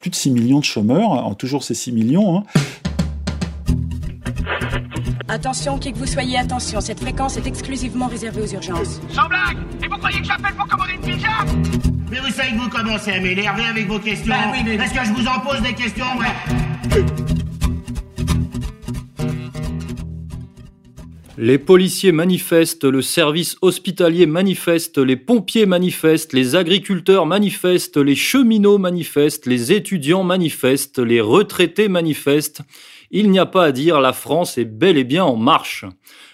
Plus de 6 millions de chômeurs, en toujours ces 6 millions. Hein. Attention, qui que vous soyez, attention, cette fréquence est exclusivement réservée aux urgences. Sans blague Et vous croyez que j'appelle pour commander une pizza? Mais vous savez que vous commencez à m'énerver avec vos questions. Bah oui, mais- Est-ce que je vous en pose des questions ouais Les policiers manifestent, le service hospitalier manifeste, les pompiers manifestent, les agriculteurs manifestent, les cheminots manifestent, les étudiants manifestent, les retraités manifestent. Il n'y a pas à dire, la France est bel et bien en marche.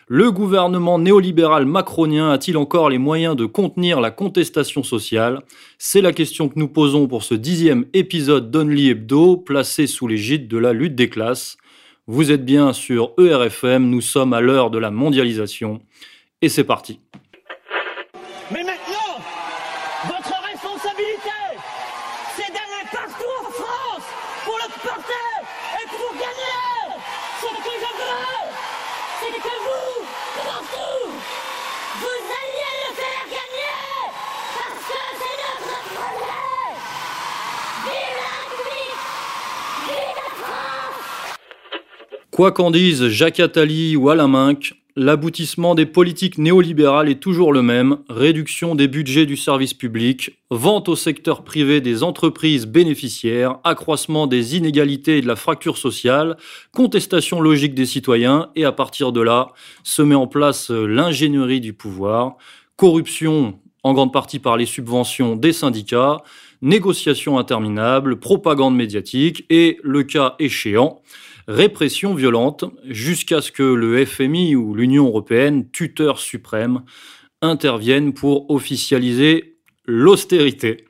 Le gouvernement néolibéral macronien a-t-il encore les moyens de contenir la contestation sociale? C'est la question que nous posons pour ce dixième épisode d'Only Hebdo, placé sous l'égide de la lutte des classes. Vous êtes bien sur ERFM, nous sommes à l'heure de la mondialisation. Et c'est parti. Mais maintenant, votre responsabilité, c'est d'aller partout en France pour le porter et pour gagner. Ce que je veux, c'est que vous, partout, vous alliez le faire gagner. Parce que c'est notre projet. Vive la République Vive la France Quoi qu'en disent Jacques Attali ou Alain l'aboutissement des politiques néolibérales est toujours le même. Réduction des budgets du service public, vente au secteur privé des entreprises bénéficiaires, accroissement des inégalités et de la fracture sociale, contestation logique des citoyens, et à partir de là, se met en place l'ingénierie du pouvoir, corruption en grande partie par les subventions des syndicats, négociations interminables, propagande médiatique et, le cas échéant, répression violente jusqu'à ce que le FMI ou l'Union européenne, tuteur suprême, interviennent pour officialiser l'austérité.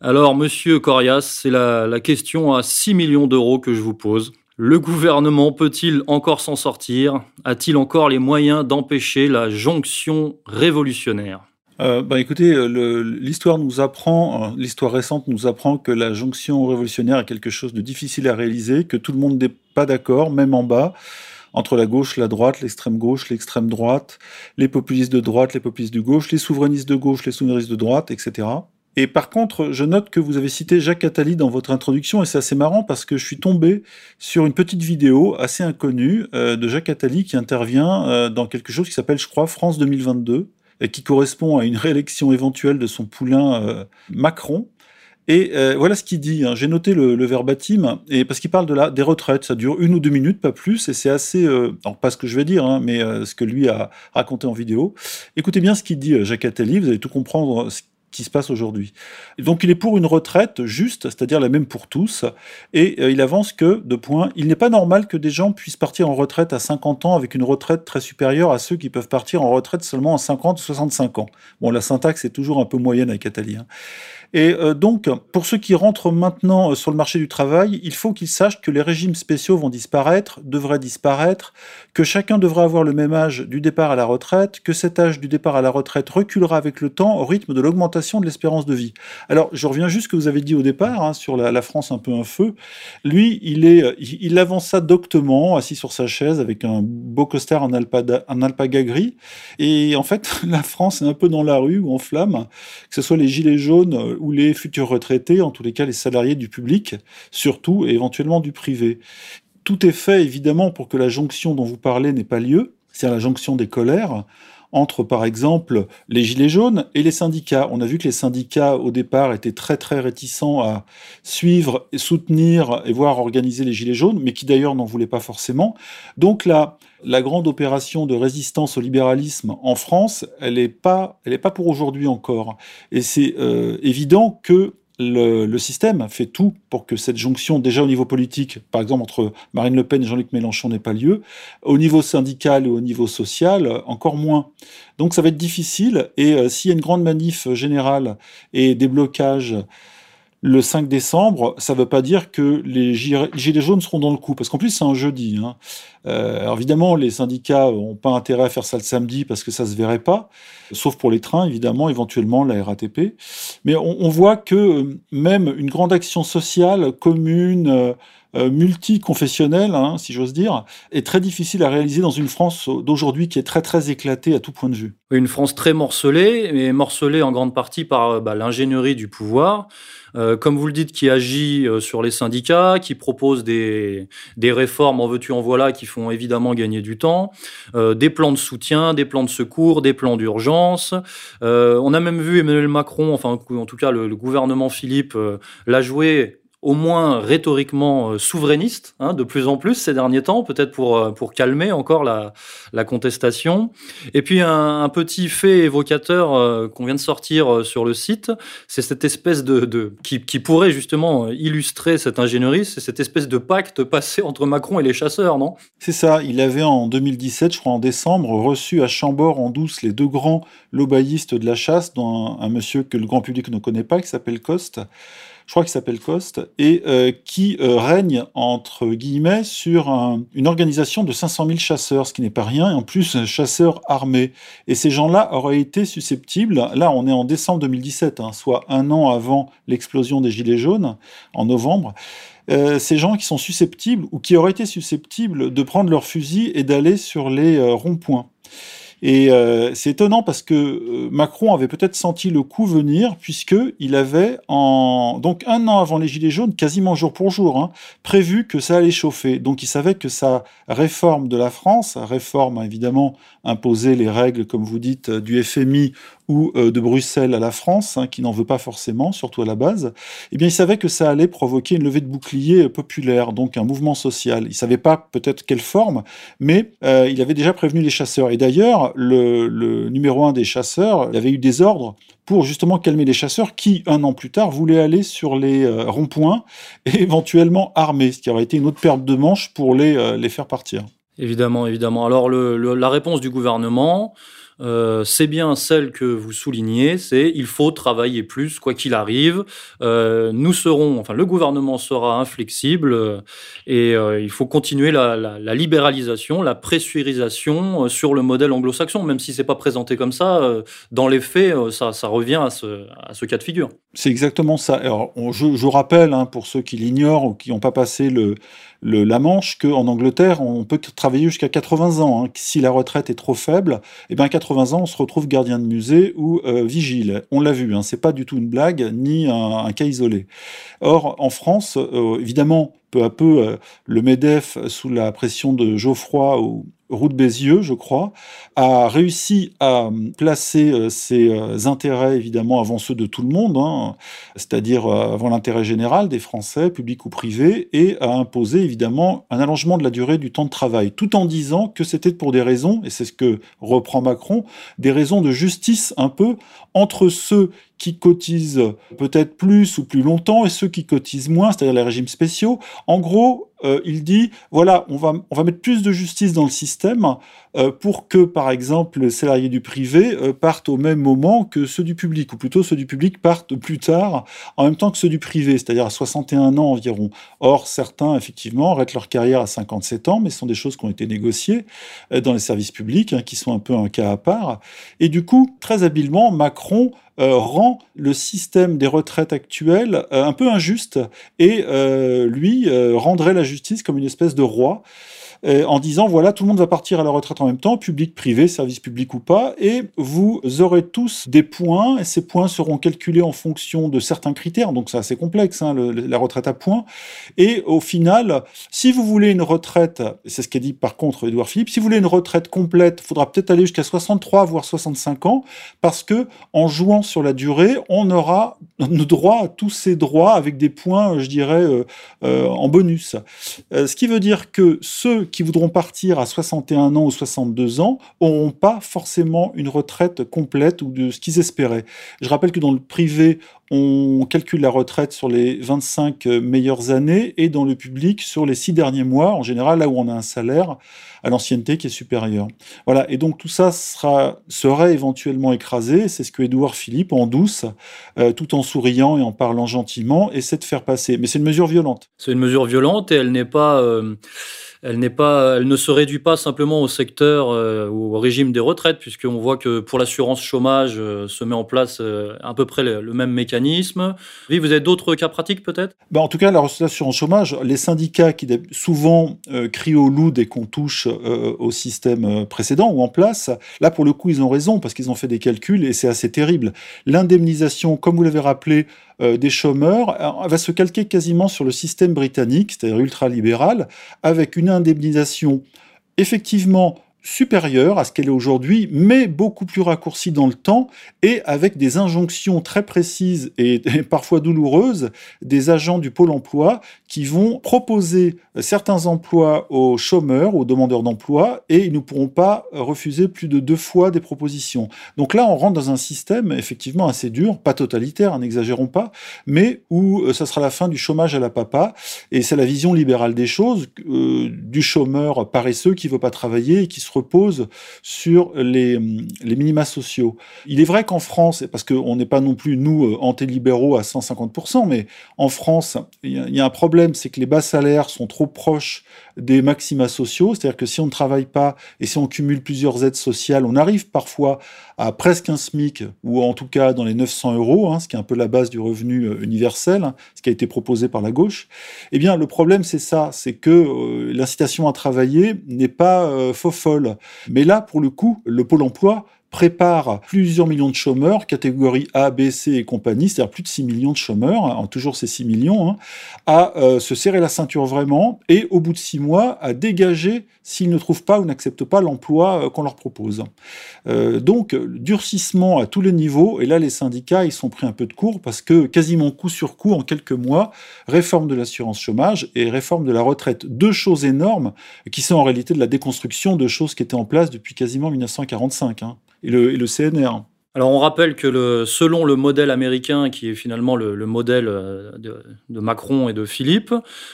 Alors, monsieur Corias, c'est la, la question à 6 millions d'euros que je vous pose. Le gouvernement peut-il encore s'en sortir? A-t-il encore les moyens d'empêcher la jonction révolutionnaire? Euh, bah, écoutez, euh, l'histoire nous apprend, euh, l'histoire récente nous apprend que la jonction révolutionnaire est quelque chose de difficile à réaliser, que tout le monde n'est pas d'accord, même en bas, entre la gauche, la droite, l'extrême gauche, l'extrême droite, les populistes de droite, les populistes de gauche, les souverainistes de gauche, les souverainistes de droite, etc. Et par contre, je note que vous avez cité Jacques Attali dans votre introduction, et c'est assez marrant parce que je suis tombé sur une petite vidéo assez inconnue de Jacques Attali qui intervient dans quelque chose qui s'appelle, je crois, France 2022 et qui correspond à une réélection éventuelle de son poulain euh, Macron. Et euh, voilà ce qu'il dit. hein. J'ai noté le, verbatim, et parce qu'il parle de la, des retraites. Ça dure une ou deux minutes, pas plus, et c'est assez. Euh, alors, pas ce que je vais dire, hein, mais ce que lui a raconté en vidéo. Écoutez bien ce qu'il dit, Jacques Attali, vous allez tout comprendre qui se passe aujourd'hui. Donc, il est pour une retraite juste, c'est-à-dire la même pour tous, et euh, il avance que, de point, il n'est pas normal que des gens puissent partir en retraite à 50 ans avec une retraite très supérieure à ceux qui peuvent partir en retraite seulement à 50 ou 65 ans. Bon, la syntaxe est toujours un peu moyenne avec Attali. hein. Et euh, donc, pour ceux qui rentrent maintenant euh, sur le marché du travail, il faut qu'ils sachent que les régimes spéciaux vont disparaître, devraient disparaître, que chacun devra avoir le même âge du départ à la retraite, que cet âge du départ à la retraite reculera avec le temps au rythme de l'augmentation de l'espérance de vie. Alors, je reviens juste ce que vous avez dit au départ hein, sur la, France un peu un feu. Lui, il est, euh, il, il avance ça doctement, assis sur sa chaise avec un beau costard en, alpada, en alpaga gris. Et en fait, la France est un peu dans la rue ou en flamme, que ce soit les gilets jaunes ou les futurs retraités, en tous les cas les salariés du public, surtout, et éventuellement du privé. Tout est fait évidemment pour que la jonction dont vous parlez n'ait pas lieu, c'est-à-dire la jonction des colères entre, par exemple, les Gilets jaunes et les syndicats. On a vu que les syndicats, au départ, étaient très, très réticents à suivre, et soutenir et voire organiser les Gilets jaunes, mais qui d'ailleurs n'en voulaient pas forcément. Donc là, la grande opération de résistance au libéralisme en France, elle n'est pas, elle est pas pour aujourd'hui encore. Et c'est euh, évident que le, le, système fait tout pour que cette jonction, déjà au niveau politique, par exemple entre Marine Le Pen et Jean-Luc Mélenchon, n'ait pas lieu. Au niveau syndical et au niveau social, encore moins. Donc ça va être difficile. Et euh, s'il y a une grande manif générale et des blocages le 5 décembre, ça ne veut pas dire que les gilets jaunes seront dans le coup, parce qu'en plus c'est un jeudi. Hein. Euh, évidemment, les syndicats n'ont pas intérêt à faire ça le samedi parce que ça se verrait pas, sauf pour les trains, évidemment, éventuellement la RATP. Mais on, voit que même une grande action sociale commune, euh, euh, multiconfessionnelle, hein, si j'ose dire, est très difficile à réaliser dans une France d'aujourd'hui qui est très très éclatée à tout point de vue. Une France très morcelée, mais morcelée en grande partie par bah, l'ingénierie du pouvoir. Euh, comme vous le dites, qui agit euh, sur les syndicats, qui propose des, des réformes en veux-tu en voilà qui font évidemment gagner du temps, euh, des plans de soutien, des plans de secours, des plans d'urgence. on a même vu Emmanuel Macron, enfin en tout cas le, le gouvernement Philippe, l'a joué au moins rhétoriquement euh, souverainiste, hein, de plus en plus ces derniers temps, peut-être pour, euh, pour calmer encore la, la contestation. Et puis un, petit fait évocateur euh, qu'on vient de sortir sur le site, c'est cette espèce de, de qui, qui, pourrait justement illustrer cette ingénierie, c'est cette espèce de pacte passé entre Macron et les chasseurs, non? C'est ça. Il avait en 2017, je crois en décembre, reçu à Chambord en douce les deux grands lobbyistes de la chasse, dont un, un monsieur que le grand public ne connaît pas, qui s'appelle Coste je crois qu'il s'appelle Coste, et euh, qui euh, règne, entre guillemets, sur une organisation de 500 000 chasseurs, ce qui n'est pas rien, et en plus chasseurs armés. Et ces gens-là auraient été susceptibles, là on est en décembre 2017, hein, soit un an avant l'explosion des Gilets jaunes, en novembre, euh, ces gens qui sont susceptibles, ou qui auraient été susceptibles de prendre leur fusil et d'aller sur les ronds-points. Et euh, c'est étonnant parce que euh, Macron avait peut-être senti le coup venir, puisque il avait, donc un an avant les Gilets jaunes, quasiment jour pour jour, hein, prévu que ça allait chauffer. Donc il savait que sa réforme de la France, réforme évidemment imposer les règles, comme vous dites, du FMI ou euh, de Bruxelles à la France, hein, qui n'en veut pas forcément, surtout à la base, eh bien, il savait que ça allait provoquer une levée de bouclier populaire, donc un mouvement social. Il savait pas peut-être quelle forme, mais euh, il avait déjà prévenu les chasseurs. Et d'ailleurs, le, numéro un des chasseurs avait eu des ordres pour justement calmer les chasseurs qui, un an plus tard, voulaient aller sur les euh, ronds-points et éventuellement armés, ce qui aurait été une autre perte de manche pour les, les faire partir. Évidemment, évidemment. Alors, la réponse du gouvernement, euh, c'est bien celle que vous soulignez, c'est il faut travailler plus, quoi qu'il arrive. Euh, nous serons, enfin le gouvernement sera inflexible euh, et il faut continuer la, libéralisation, la pressurisation sur le modèle anglo-saxon, même si c'est pas présenté comme ça. Dans les faits, ça, revient à ce, cas de figure. C'est exactement ça. Alors, je, je, rappelle, hein, pour ceux qui l'ignorent ou qui n'ont pas passé le, la Manche, qu'en Angleterre, on peut travailler jusqu'à 80 ans. Hein. Si la retraite est trop faible, eh bien, 80 ans, on se retrouve gardien de musée ou euh, vigile. On l'a vu, hein, c'est pas du tout une blague ni un, un cas isolé. Or, en France, euh, évidemment, peu à peu, euh, le MEDEF, sous la pression de Geoffroy ou Roux de Bézieux, je crois, a réussi à placer euh, ses euh, intérêts, évidemment, avant ceux de tout le monde, hein, c'est-à-dire euh, avant l'intérêt général des Français, public ou privé, et a imposé, évidemment, un allongement de la durée du temps de travail, tout en disant que c'était pour des raisons, et c'est ce que reprend Macron, des raisons de justice un peu entre ceux qui cotisent peut-être plus ou plus longtemps et ceux qui cotisent moins, c'est-à-dire les régimes spéciaux. En gros, euh, il dit voilà, on va, on va mettre plus de justice dans le système euh, pour que, par exemple, les salariés du privé euh, partent au même moment que ceux du public, ou plutôt ceux du public partent plus tard, en même temps que ceux du privé, c'est-à-dire à 61 ans environ. Or, certains, effectivement, arrêtent leur carrière à 57 ans, mais ce sont des choses qui ont été négociées dans les services publics, hein, qui sont un peu un cas à part. Et du coup, très habilement, Macron euh, rend le système des retraites actuelles euh, un peu injuste et euh, lui rendrait la justice comme une espèce de roi euh, en disant voilà, tout le monde va partir à la retraite en même temps, public, privé, service public ou pas, et vous aurez tous des points, et ces points seront calculés en fonction de certains critères, donc c'est assez complexe, hein, la retraite à points. Et au final, si vous voulez une retraite, c'est ce qu'a dit par contre Edouard Philippe, si vous voulez une retraite complète, il faudra peut-être aller jusqu'à 63 voire 65 ans, parce que en jouant sur la durée, on aura le droit à tous ces droits avec des points, je dirais, euh, euh, en bonus. Ce qui veut dire que ceux qui voudront partir à 61 ans ou 62 ans n'auront pas forcément une retraite complète ou de ce qu'ils espéraient. Je rappelle que dans le privé, on calcule la retraite sur les 25 meilleures années et dans le public sur les six derniers mois, en général là où on a un salaire à l'ancienneté qui est supérieur. Voilà, et donc tout ça sera, serait éventuellement écrasé, c'est ce que Édouard Philippe, en douce, euh, tout en souriant et en parlant gentiment, essaie de faire passer. Mais c'est une mesure violente. C'est une mesure violente et elle n'est pas... Euh elle ne se réduit pas simplement au secteur euh, ou au régime des retraites, puisqu'on voit que pour l'assurance chômage euh, se met en place euh, à peu près le, même mécanisme. Oui, vous avez d'autres cas pratiques peut-être? Ben, En tout cas, la en chômage, les syndicats qui souvent crient au loup dès qu'on touche au système précédent ou en place, là pour le coup ils ont raison parce qu'ils ont fait des calculs et c'est assez terrible. L'indemnisation, comme vous l'avez rappelé, des chômeurs va se calquer quasiment sur le système britannique, c'est-à-dire ultralibéral, avec une indemnisation effectivement supérieure à ce qu'elle est aujourd'hui, mais beaucoup plus raccourcie dans le temps et avec des injonctions très précises et, parfois douloureuses des agents du pôle emploi qui vont proposer certains emplois aux chômeurs, aux demandeurs d'emploi et ils ne pourront pas refuser plus de deux fois des propositions. Donc là, on rentre dans un système effectivement assez dur, pas totalitaire, hein, n'exagérons pas, mais où euh, ça sera la fin du chômage à la papa et c'est la vision libérale des choses euh, du chômeur paresseux qui veut pas travailler et qui se repose sur les, les minima sociaux. Il est vrai qu'en France, parce qu'on n'est pas non plus, nous, euh, antélibéraux à 150%, mais en France, il y, a un problème, c'est que les bas salaires sont trop proches des maxima sociaux, c'est-à-dire que si on ne travaille pas et si on cumule plusieurs aides sociales, on arrive parfois à presque un SMIC, ou en tout cas dans les 900 euros, hein, ce qui est un peu la base du revenu euh, universel, hein, ce qui a été proposé par la gauche. Eh bien, le problème, c'est ça, c'est que euh, l'incitation à travailler n'est pas faux folle. Mais là, pour le coup, le Pôle emploi prépare plusieurs millions de chômeurs, catégorie A, B, C et compagnie, c'est-à-dire plus de 6 millions de chômeurs, hein, toujours ces 6 millions, hein, à euh, se serrer la ceinture vraiment et au bout de 6 mois à dégager s'ils ne trouvent pas ou n'acceptent pas l'emploi euh, qu'on leur propose. Euh, donc durcissement à tous les niveaux et là les syndicats ils sont pris un peu de cours parce que quasiment coup sur coup en quelques mois, réforme de l'assurance chômage et réforme de la retraite, deux choses énormes qui sont en réalité de la déconstruction de choses qui étaient en place depuis quasiment 1945 et le, CNR. Alors on rappelle que selon le modèle américain, qui est finalement le, modèle euh, de, Macron et de Philippe,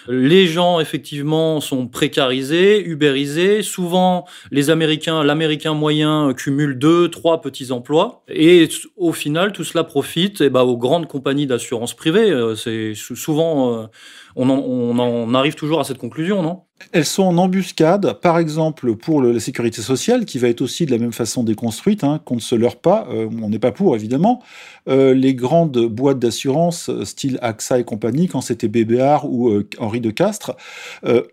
les gens effectivement sont précarisés, ubérisés. Souvent, les Américains, l'Américain moyen cumule deux, trois petits emplois, et au final, tout cela profite eh ben, aux grandes compagnies d'assurance privée. Euh, c'est souvent, euh, on, en arrive toujours à cette conclusion, non? Elles sont en embuscade, par exemple pour la sécurité sociale, qui va être aussi de la même façon déconstruite, hein, qu'on ne se leurre pas, euh, on n'est pas pour évidemment. Euh, les grandes boîtes d'assurance, euh, style AXA et compagnie, quand c'était BBR ou Henri de Castres,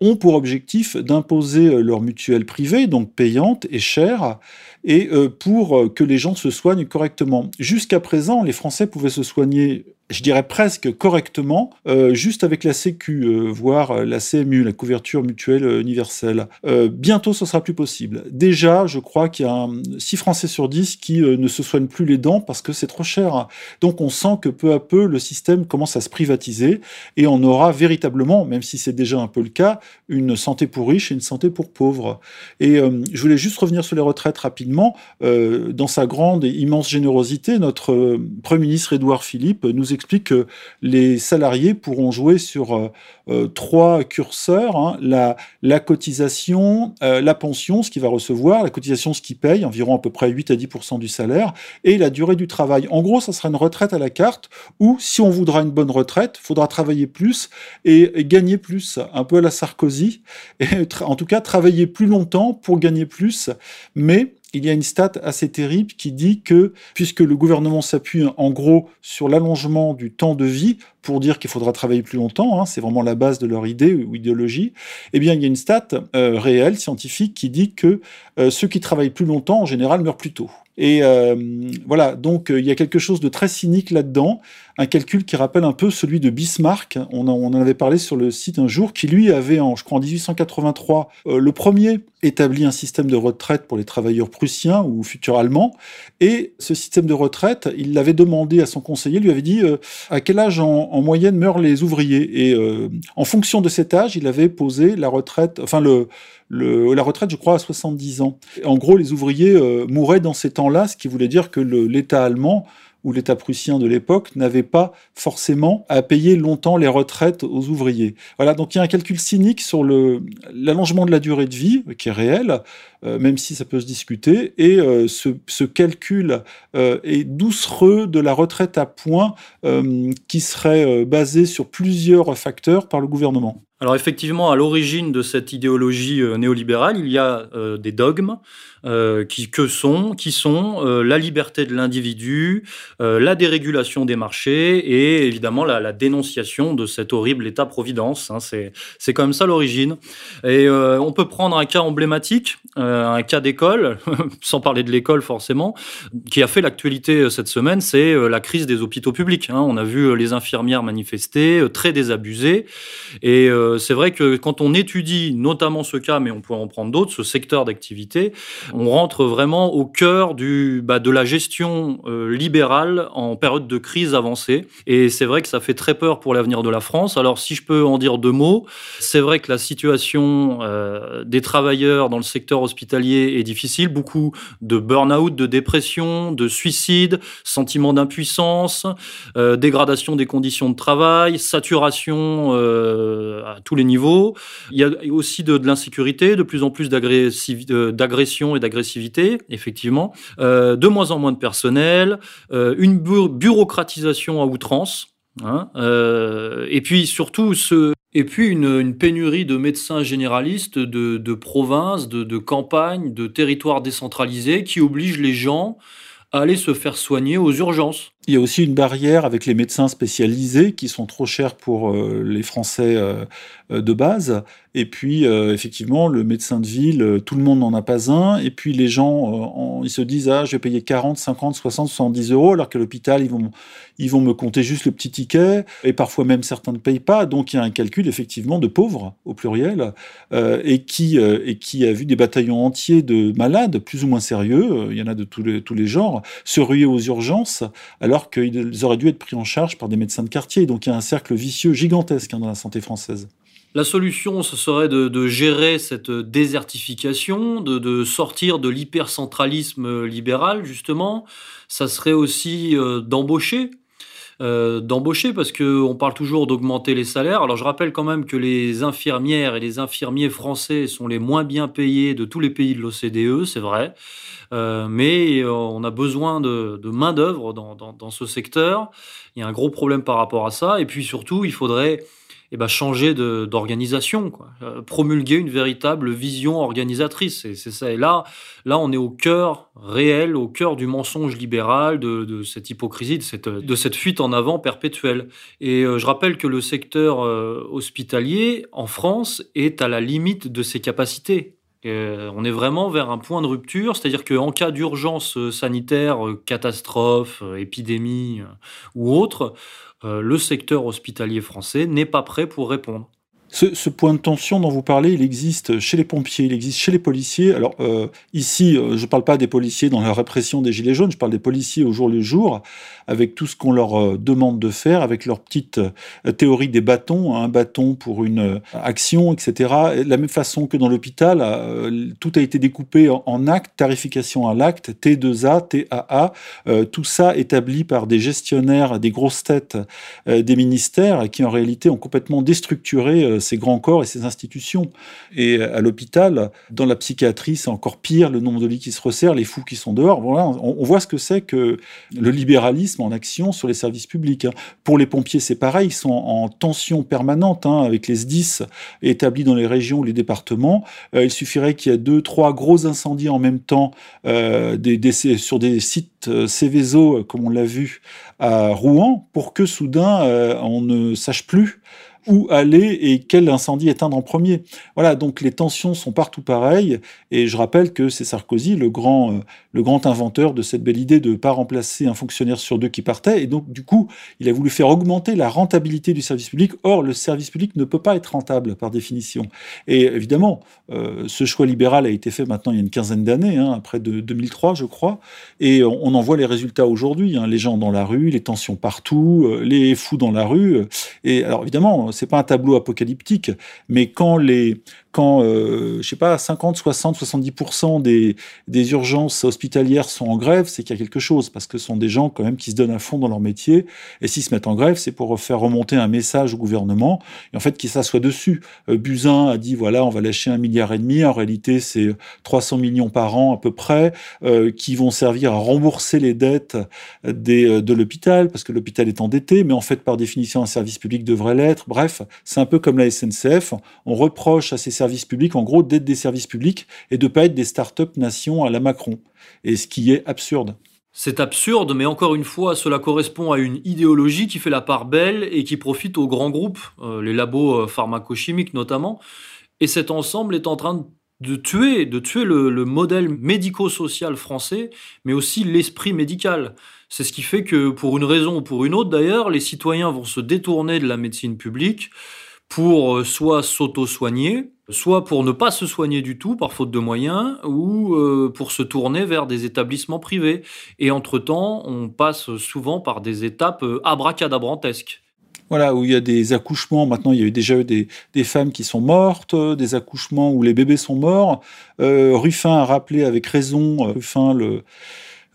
ont pour objectif d'imposer leur mutuelle privée, donc payante et chère, et pour que les gens se soignent correctement. Jusqu'à présent, les Français pouvaient se soigner je dirais presque correctement, euh, juste avec la Sécu, euh, voire euh, la CMU, la couverture mutuelle universelle. bientôt, ce sera plus possible. Déjà, je crois qu'il y a 6 Français sur 10 qui ne se soignent plus les dents parce que c'est trop cher. Donc on sent que peu à peu, le système commence à se privatiser et on aura véritablement, même si c'est déjà un peu le cas, une santé pour riches et une santé pour pauvres. Et je voulais juste revenir sur les retraites rapidement. dans sa grande et immense générosité, notre Premier ministre Édouard Philippe nous explique que les salariés pourront jouer sur euh, euh, trois curseurs hein. la, la, cotisation, euh, la pension, ce qu'il va recevoir, la cotisation, ce qu'il paye, environ à peu près 8 à 10 du salaire, et la durée du travail. En gros, ça sera une retraite à la carte où, si on voudra une bonne retraite, il faudra travailler plus et, et, gagner plus, un peu à la Sarkozy, et en tout cas travailler plus longtemps pour gagner plus, mais il y a une stat assez terrible qui dit que, puisque le gouvernement s'appuie en gros sur l'allongement du temps de vie pour dire qu'il faudra travailler plus longtemps, hein, c'est vraiment la base de leur idée ou idéologie, eh bien il y a une stat euh, réelle, scientifique, qui dit que euh, ceux qui travaillent plus longtemps, en général, meurent plus tôt. Et euh, voilà, donc il y a quelque chose de très cynique là-dedans, un calcul qui rappelle un peu celui de Bismarck, on en, avait parlé sur le site un jour, qui lui avait, je crois en 1883, le premier établi un système de retraite pour les travailleurs prussiens ou futurs allemands, et ce système de retraite, il l'avait demandé à son conseiller, lui avait dit à quel âge en moyenne meurent les ouvriers. Et euh, en fonction de cet âge, il avait posé la retraite, enfin la retraite, je crois, à 70 ans. En gros, les ouvriers euh, mouraient dans ces temps-là, ce qui voulait dire que l'État allemand ou l'État prussien de l'époque n'avait pas forcément à payer longtemps les retraites aux ouvriers. Voilà, donc il y a un calcul cynique sur l'allongement de la durée de vie, qui est réel, euh, même si ça peut se discuter, et euh, ce, calcul euh, est doucereux de la retraite à points qui serait basé sur plusieurs facteurs par le gouvernement. Alors effectivement, à l'origine de cette idéologie euh, néolibérale, il y a euh, des dogmes euh, qui que sont qui sont la liberté de l'individu, la dérégulation des marchés et évidemment la, la dénonciation de cet horrible État-providence. Hein, c'est c'est comme ça l'origine. Et on peut prendre un cas emblématique, un cas d'école, sans parler de l'école forcément, qui a fait l'actualité cette semaine, c'est la crise des hôpitaux publics. Hein. On a vu les infirmières manifester, très désabusées et euh, c'est vrai que quand on étudie notamment ce cas, mais on peut en prendre d'autres, ce secteur d'activité, on rentre vraiment au cœur bah, de la gestion euh, libérale en période de crise avancée. Et c'est vrai que ça fait très peur pour l'avenir de la France. Alors si je peux en dire deux mots, c'est vrai que la situation euh, des travailleurs dans le secteur hospitalier est difficile. Beaucoup de burn-out, de dépression, de suicide, sentiment d'impuissance, dégradation des conditions de travail, saturation tous les niveaux. Il y a aussi de, l'insécurité, de plus en plus d'agression et d'agressivité, effectivement. Euh, de moins en moins de personnel, euh, une bureaucratisation à outrance. Hein, euh, et puis surtout et puis une, pénurie de médecins généralistes de, de provinces, de, de campagnes, de territoires décentralisés qui obligent les gens à aller se faire soigner aux urgences. Il y a aussi une barrière avec les médecins spécialisés qui sont trop chers pour euh, les Français euh, euh, de base. Et puis, effectivement, le médecin de ville, tout le monde n'en a pas un. Et puis, les gens, ils se disent, ah, je vais payer 40, 50, 60, 70 euros, alors qu'à l'hôpital, ils vont, ils vont me compter juste le petit ticket. Et parfois même, certains ne payent pas. Donc, il y a un calcul, effectivement, de pauvres, au pluriel, et, qui, et qui a vu des bataillons entiers de malades, plus ou moins sérieux, il y en a de tous les, tous les genres, se ruer aux urgences, alors qu'ils auraient dû être pris en charge par des médecins de quartier. Donc il y a un cercle vicieux gigantesque hein, dans la santé française. La solution, ce serait de, gérer cette désertification, de, sortir de l'hypercentralisme libéral, justement. Ça serait aussi euh, d'embaucher. Euh, d'embaucher parce qu'on parle toujours d'augmenter les salaires. Alors je rappelle quand même que les infirmières et les infirmiers français sont les moins bien payés de tous les pays de l'OCDE, c'est vrai. Euh, mais euh, on a besoin de, main-d'œuvre dans, ce secteur. Il y a un gros problème par rapport à ça. Et puis surtout, il faudrait eh ben, changer d'organisation, euh, promulguer une véritable vision organisatrice. C'est ça. Et là, là, on est au cœur réel, au cœur du mensonge libéral, de, cette hypocrisie, de cette, de cette, fuite en avant perpétuelle. Et je rappelle que le secteur hospitalier en France est à la limite de ses capacités. Euh, on est vraiment vers un point de rupture, c'est-à-dire qu'en cas d'urgence euh, sanitaire, euh, catastrophe, épidémie ou autre, le secteur hospitalier français n'est pas prêt pour répondre. Ce, point de tension dont vous parlez, il existe chez les pompiers, il existe chez les policiers. Alors ici, je ne parle pas des policiers dans la répression des Gilets jaunes, je parle des policiers au jour le jour avec tout ce qu'on leur euh, demande de faire, avec leur petite euh, théorie des bâtons, hein, un bâton pour une euh, action, etc. De la même façon que dans l'hôpital, tout a été découpé en actes, tarification à l'acte, T2A, TAA, tout ça établi par des gestionnaires, des grosses têtes des ministères qui en réalité ont complètement déstructuré ces grands corps et ces institutions. Et à l'hôpital, dans la psychiatrie, c'est encore pire, le nombre de lits qui se resserrent, les fous qui sont dehors. Voilà, on voit ce que c'est que le libéralisme en action sur les services publics. Hein. Pour les pompiers, c'est pareil, ils sont en tension permanente hein, avec les SDIS établis dans les régions ou les départements. Euh, il suffirait qu'il y ait deux, trois gros incendies en même temps euh, sur des sites euh, Céveso, comme on l'a vu à Rouen, pour que soudain on ne sache plus où aller et quel incendie éteindre en premier. Voilà, donc les tensions sont partout pareilles. Et je rappelle que c'est Sarkozy, le grand, euh, le grand inventeur de cette belle idée de ne pas remplacer un fonctionnaire sur deux qui partait. Et donc, du coup, il a voulu faire augmenter la rentabilité du service public. Or, le service public ne peut pas être rentable par définition. Et évidemment, euh, ce choix libéral a été fait maintenant il y a une quinzaine d'années, hein, après de 2003, je crois. Et on, en voit les résultats aujourd'hui. Hein, les gens dans la rue, les tensions partout, euh, les fous dans la rue. Et alors, évidemment, c'est pas un tableau apocalyptique, mais quand les, quand, euh, je sais pas, 50, 60, 70% des, des urgences hospitalières sont en grève, c'est qu'il y a quelque chose, parce que ce sont des gens quand même qui se donnent à fond dans leur métier, et s'ils se mettent en grève, c'est pour faire remonter un message au gouvernement, et en fait qu'ils s'assoient dessus. Euh, Buzyn a dit, voilà, on va lâcher un milliard et demi, en réalité c'est 300 millions par an à peu près, euh, qui vont servir à rembourser les dettes des, de l'hôpital, parce que l'hôpital est endetté, mais en fait par définition un service public devrait l'être, bref. C'est un peu comme la SNCF. On reproche à ces services publics, en gros, d'être des services publics et de pas être des start-up nations à la Macron. Et ce qui est absurde. C'est absurde, mais encore une fois, cela correspond à une idéologie qui fait la part belle et qui profite aux grands groupes, euh, les labos euh, pharmacochimiques notamment. Et cet ensemble est en train de tuer, de tuer le modèle médico-social français, mais aussi l'esprit médical. C'est ce qui fait que, pour une raison ou pour une autre d'ailleurs, les citoyens vont se détourner de la médecine publique pour euh, soit s'auto-soigner, soit pour ne pas se soigner du tout par faute de moyens, ou euh, pour se tourner vers des établissements privés. Et entre-temps, on passe souvent par des étapes euh, abracadabrantesques. Voilà, où il y a des accouchements. Maintenant, il y a eu déjà eu des, femmes qui sont mortes, des accouchements où les bébés sont morts. Ruffin a rappelé avec raison, Ruffin, le,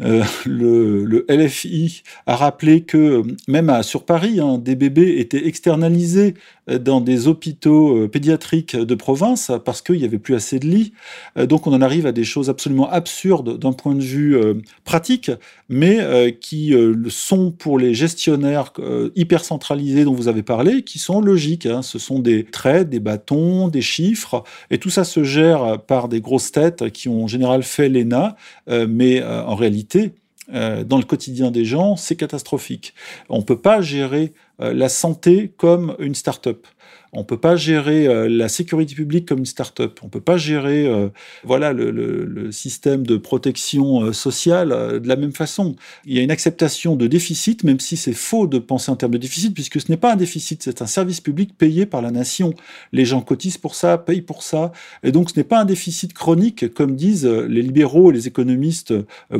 euh, le, LFI a rappelé que même à, sur Paris, hein, des bébés étaient externalisés dans des hôpitaux euh, pédiatriques de province parce qu'il n'y avait plus assez de lits. Euh, donc on en arrive à des choses absolument absurdes d'un point de vue pratique, mais qui sont pour les gestionnaires hyper centralisés dont vous avez parlé, qui sont logiques. Hein. Ce sont des traits, des bâtons, des chiffres, et tout ça se gère par des grosses têtes qui ont en général fait l'ENA, mais en réalité, euh, dans le quotidien des gens, c'est catastrophique. On ne peut pas gérer euh, la santé comme une start-up. On ne peut pas gérer euh, la sécurité publique comme une start-up. On ne peut pas gérer euh, voilà, le, le, le, système de protection euh, sociale de la même façon. Il y a une acceptation de déficit, même si c'est faux de penser en termes de déficit, puisque ce n'est pas un déficit, c'est un service public payé par la nation. Les gens cotisent pour ça, payent pour ça. Et donc ce n'est pas un déficit chronique, comme disent les libéraux et les économistes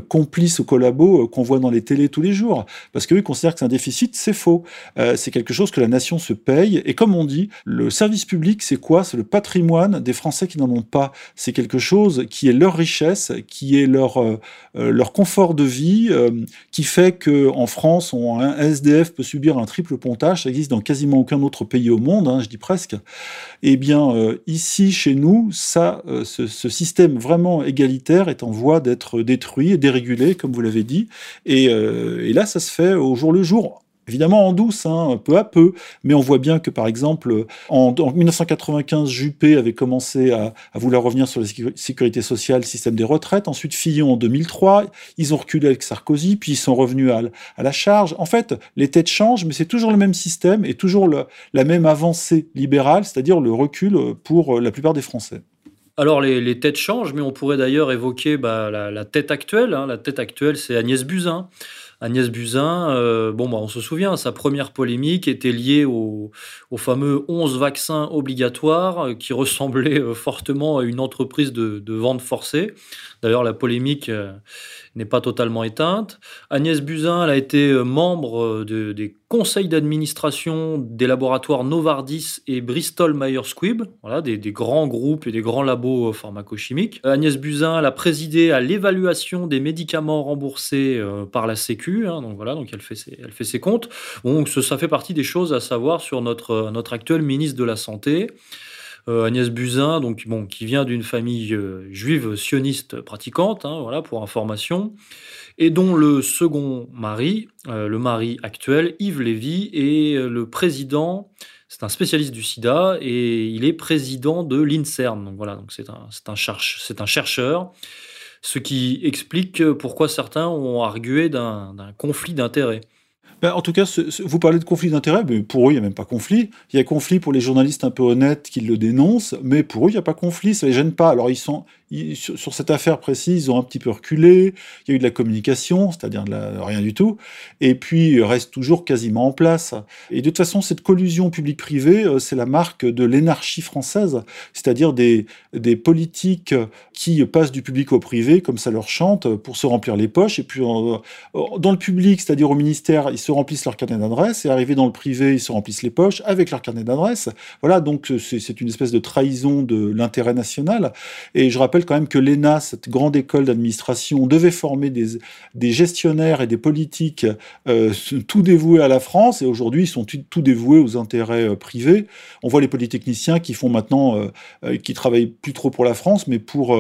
complices ou collabos qu'on voit dans les télés tous les jours. Parce qu'eux considèrent que c'est un déficit, c'est faux. c'est quelque chose que la nation se paye. Et comme on dit, le service public, c'est quoi? C'est le patrimoine des Français qui n'en ont pas. C'est quelque chose qui est leur richesse, qui est leur, euh, euh leur confort de vie, euh, qui fait que en France, on, un SDF peut subir un triple pontage. Ça existe dans quasiment aucun autre pays au monde, hein, je dis presque. Eh bien, euh, ici, chez nous, ça, ce, ce, système vraiment égalitaire est en voie d'être détruit et dérégulé, comme vous l'avez dit. Et, et là, ça se fait au jour le jour Évidemment en douce, hein, peu à peu, mais on voit bien que par exemple, en, en 1995, Juppé avait commencé à, vouloir revenir sur la sécurité sociale, le système des retraites. Ensuite, Fillon en 2003, ils ont reculé avec Sarkozy, puis ils sont revenus à, la charge. En fait, les têtes changent, mais c'est toujours le même système et toujours la même avancée libérale, c'est-à-dire le recul pour la plupart des Français. Alors les, têtes changent, mais on pourrait d'ailleurs évoquer bah, la, la, tête actuelle. Hein. La tête actuelle, c'est Agnès Buzyn. Agnès Buzyn, euh, bon, bah, on se souvient, sa première polémique était liée au, fameux 11 vaccins obligatoires euh, qui ressemblaient euh, fortement à une entreprise de, vente forcée. D'ailleurs, la polémique n'est pas totalement éteinte. Agnès Buzyn elle a été euh, membre euh, de, des conseils d'administration des laboratoires Novardis et Bristol Myers Squibb, voilà, des, grands groupes et des grands labos pharmacochimiques. Agnès Buzyn elle a présidé à l'évaluation des médicaments remboursés par la Sécu, hein, donc voilà, donc elle fait ses, comptes. Ça, ça fait partie des choses à savoir sur notre, notre actuel ministre de la Santé. Euh, Agnès Buzyn, donc, bon, qui vient d'une famille euh, juive sioniste pratiquante, hein, voilà, pour information, et dont le second mari, euh, le mari actuel, Yves Lévy, est le président, c'est un spécialiste du sida, et il est président de l'INSERM. Donc voilà, donc c'est un, un, un chercheur, ce qui explique pourquoi certains ont argué d'un conflit d'intérêts. Ben, en tout cas, vous parlez de conflit d'intérêts, mais pour eux, il n'y a même pas conflit. Il y a conflit pour les journalistes un peu honnêtes qui le dénoncent, mais pour eux, il n'y a pas conflit, ça les gêne pas. Alors, ils sont, sur, cette affaire précise, ils ont un petit peu reculé. Il y a eu de la communication, c'est-à-dire rien du tout. Et puis, reste toujours quasiment en place. Et de toute façon, cette collusion public-privé, euh, c'est la marque de l'énarchie française, c'est-à-dire des, des politiques qui passent du public au privé, comme ça leur chante, pour se remplir les poches. Et puis, dans le public, c'est-à-dire au ministère, ils se remplissent leur carnet d'adresse. Et arrivés dans le privé, ils se remplissent les poches avec leur carnet d'adresse. Voilà, donc c'est une espèce de trahison de l'intérêt national. Et je rappelle quand même que l'ENA, cette grande école d'administration, devait former des, gestionnaires et des politiques euh, tout dévoués à la France, et aujourd'hui, ils sont tout, dévoués aux intérêts euh, privés. On voit les polytechniciens qui font maintenant, euh, qui travaillent plus trop pour la France, mais pour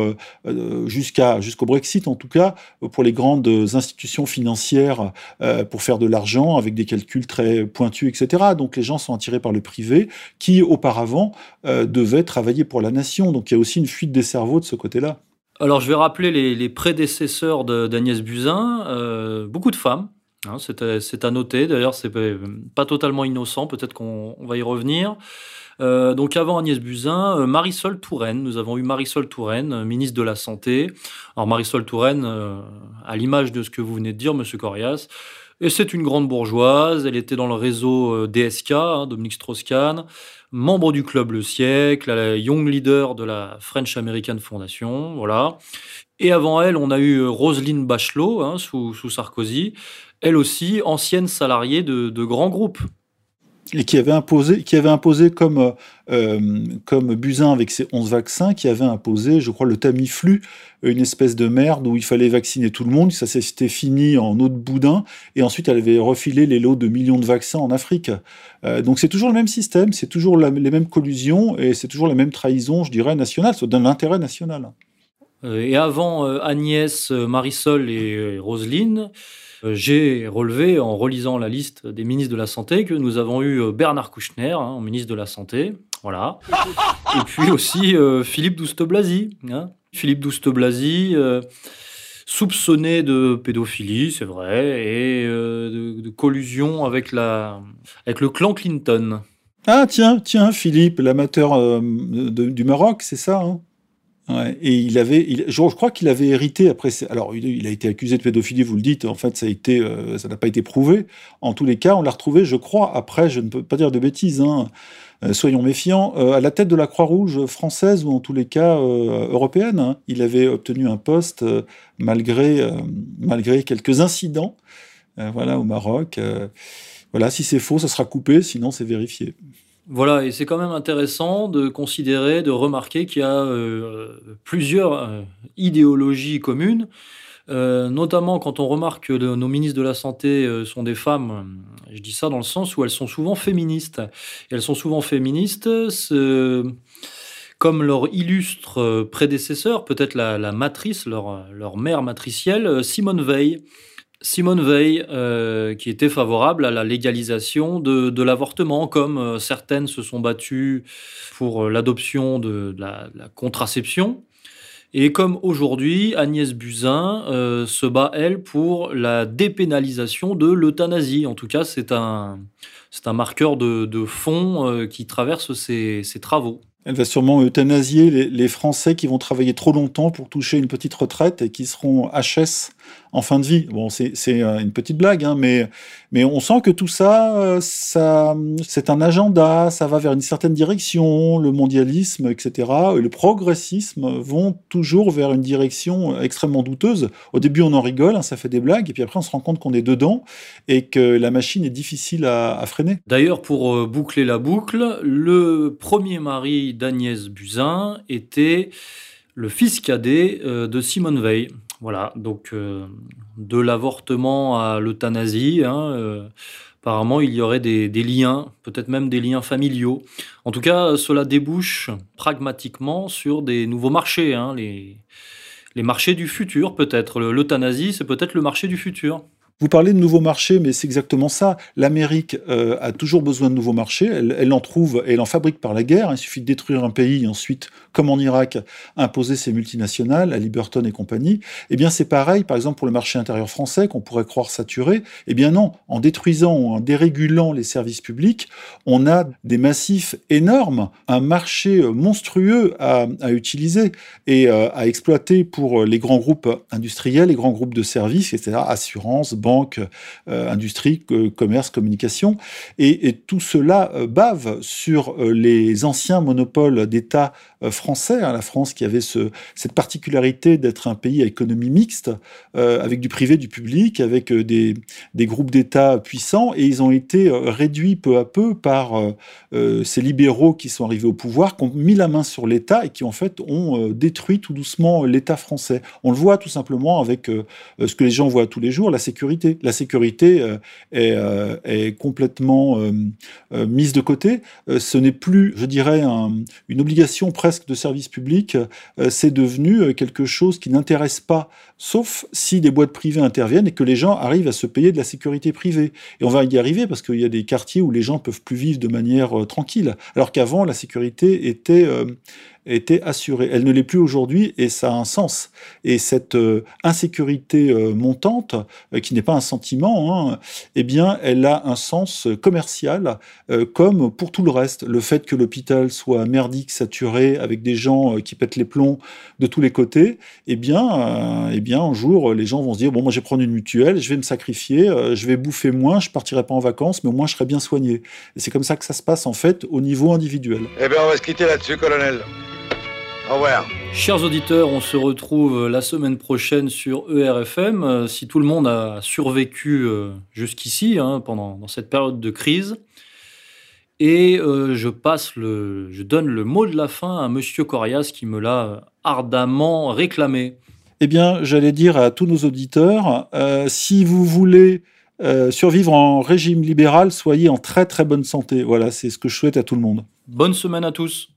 jusqu'à jusqu'au Brexit en tout cas, pour les grandes institutions financières, pour faire de l'argent avec des calculs très pointus, etc. Donc les gens sont attirés par le privé, qui auparavant devait travailler pour la nation. Donc il y a aussi une fuite des cerveaux de ce Alors je vais rappeler les, prédécesseurs d'Agnès Buzyn, euh, beaucoup de femmes. Hein, c'est à noter, d'ailleurs c'est pas totalement innocent, peut-être qu'on va y revenir. Euh, donc avant Agnès Buzyn, euh, Marisol Touraine. Nous avons eu Marisol Touraine, ministre de la Santé. Alors Marisol Touraine, à l'image de ce que vous venez de dire, Monsieur Corias, et c'est une grande bourgeoise. Elle était dans le réseau DSK, hein, Dominique Strauss-Kahn membre du club Le Siècle, la young leader de la French American Foundation, voilà. Et avant elle, on a eu euh, Roselyne Bachelot hein, sous, Sarkozy, elle aussi ancienne salariée de, grands groupes. Et qui avait imposé, qui avait imposé comme, euh, euh, comme Buzyn avec ses 11 vaccins, qui avait imposé, je crois, le Tamiflu, une espèce de merde où il fallait vacciner tout le monde. Ça s'était fini en eau de boudin. Et ensuite, elle avait refilé les lots de millions de vaccins en Afrique. Euh, donc c'est toujours le même système, c'est toujours les mêmes collusions et c'est toujours la même trahison, je dirais, nationale, d'un intérêt national. Euh, et avant Agnès, Marisol et Roselyne, j'ai relevé en relisant la liste des ministres de la Santé que nous avons eu Bernard Kouchner, hein, ministre de la Santé, voilà. Et puis aussi Philippe Douste-Blazy. Hein. Philippe Douste-Blazy, soupçonné de pédophilie, c'est vrai, et euh, de, collusion avec, la, avec le clan Clinton. Ah tiens, tiens, Philippe, l'amateur euh, du Maroc, c'est ça hein? Ouais. Et il avait, je, crois qu'il avait hérité après. Alors, il, a été accusé de pédophilie, vous le dites. En fait, ça a été, euh, ça n'a pas été prouvé. En tous les cas, on l'a retrouvé, je crois. Après, je ne peux pas dire de bêtises. Hein, euh, soyons méfiants, euh, à la tête de la Croix-Rouge française ou en tous les cas euh, européenne. Hein. Il avait obtenu un poste malgré, malgré quelques incidents voilà, au Maroc. voilà, si c'est faux, ça sera coupé, sinon c'est vérifié. Voilà, et c'est quand même intéressant de considérer, de remarquer qu'il y a plusieurs idéologies communes. Euh, notamment quand on remarque que nos ministres de la Santé euh, sont des femmes, je dis ça dans le sens où elles sont souvent féministes. elles sont souvent féministes, comme leur illustre prédécesseur, peut-être la, matrice, leur, mère matricielle, Simone Veil. Simone Veil, euh, qui était favorable à la légalisation de, l'avortement, comme certaines se sont battues pour l'adoption de, la, contraception. Et comme aujourd'hui, Agnès Buzyn euh, se bat, elle, pour la dépénalisation de l'euthanasie. En tout cas, c'est un, c'est un marqueur de, fond euh, qui traverse ses, travaux. Elle va sûrement euthanasier les, Français qui vont travailler trop longtemps pour toucher une petite retraite et qui seront HS en fin de vie. Bon, c'est euh, une petite blague, hein, mais, on sent que tout ça, euh, ça c'est un agenda, ça va vers une certaine direction, le mondialisme, etc. Et le progressisme vont toujours vers une direction extrêmement douteuse. Au début, on en rigole, hein, ça fait des blagues, et puis après, on se rend compte qu'on est dedans et que la machine est difficile à, freiner. D'ailleurs, pour euh, boucler la boucle, le premier mari d'Agnès Buzyn était le fils cadet de Simone Veil. Voilà, donc euh, de l'avortement à l'euthanasie, hein, euh, apparemment il y aurait des, liens, peut-être même des liens familiaux. En tout cas, cela débouche pragmatiquement sur des nouveaux marchés, hein, les, les marchés du futur peut-être. L'euthanasie, c'est peut-être le marché du futur. Vous parlez de nouveaux marchés, mais c'est exactement ça. L'Amérique euh, a toujours besoin de nouveaux marchés. Elle, en trouve elle en fabrique par la guerre. Il suffit de détruire un pays et ensuite, comme en Irak, imposer ses multinationales, à Liberton et compagnie. Eh bien, c'est pareil, par exemple, pour le marché intérieur français, qu'on pourrait croire saturé. Eh bien non, en détruisant ou en dérégulant les services publics, on a des massifs énormes, un marché monstrueux à, utiliser et euh, à exploiter pour les grands groupes industriels, les grands groupes de services, etc., assurances, banque, industrie, commerce, communication. Et, tout cela bave sur les anciens monopoles d'État français, hein, la France qui avait ce, cette particularité d'être un pays à économie mixte, avec du privé, du public, avec des groupes d'État puissants, et ils ont été réduits peu à peu par ces libéraux qui sont arrivés au pouvoir, qui ont mis la main sur l'État et qui en fait ont détruit tout doucement l'État français. On le voit tout simplement avec ce que les gens voient tous les jours, la sécurité. La sécurité est, est, complètement mise de côté. ce n'est plus, je dirais, une obligation presque de service public. c'est devenu quelque chose qui n'intéresse pas, sauf si des boîtes privées interviennent et que les gens arrivent à se payer de la sécurité privée. Et on va y arriver parce qu'il y a des quartiers où les gens peuvent plus vivre de manière tranquille, alors qu'avant la sécurité était était assurée. Elle ne l'est plus aujourd'hui et ça a un sens. Et cette euh, insécurité euh, montante, euh, qui n'est pas un sentiment, hein, eh bien, elle a un sens commercial, comme pour tout le reste. Le fait que l'hôpital soit merdique, saturé, avec des gens qui pètent les plombs de tous les côtés, eh bien, eh bien, un jour, les gens vont se dire bon, moi, je vais prendre une mutuelle, je vais me sacrifier, je vais bouffer moins, je partirai pas en vacances, mais au moins, je serai bien soigné. Et c'est comme ça que ça se passe en fait au niveau individuel. Eh bien, on va se quitter là-dessus, colonel. Au revoir. Chers auditeurs, on se retrouve la semaine prochaine sur ERFM. Euh, si tout le monde a survécu euh, jusqu'ici, hein, pendant dans cette période de crise. Et euh, je passe le, je donne le mot de la fin à Monsieur Corias qui me l'a ardemment réclamé. Eh bien, j'allais dire à tous nos auditeurs, si vous voulez survivre en régime libéral, soyez en très très bonne santé. Voilà, c'est ce que je souhaite à tout le monde. Bonne semaine à tous.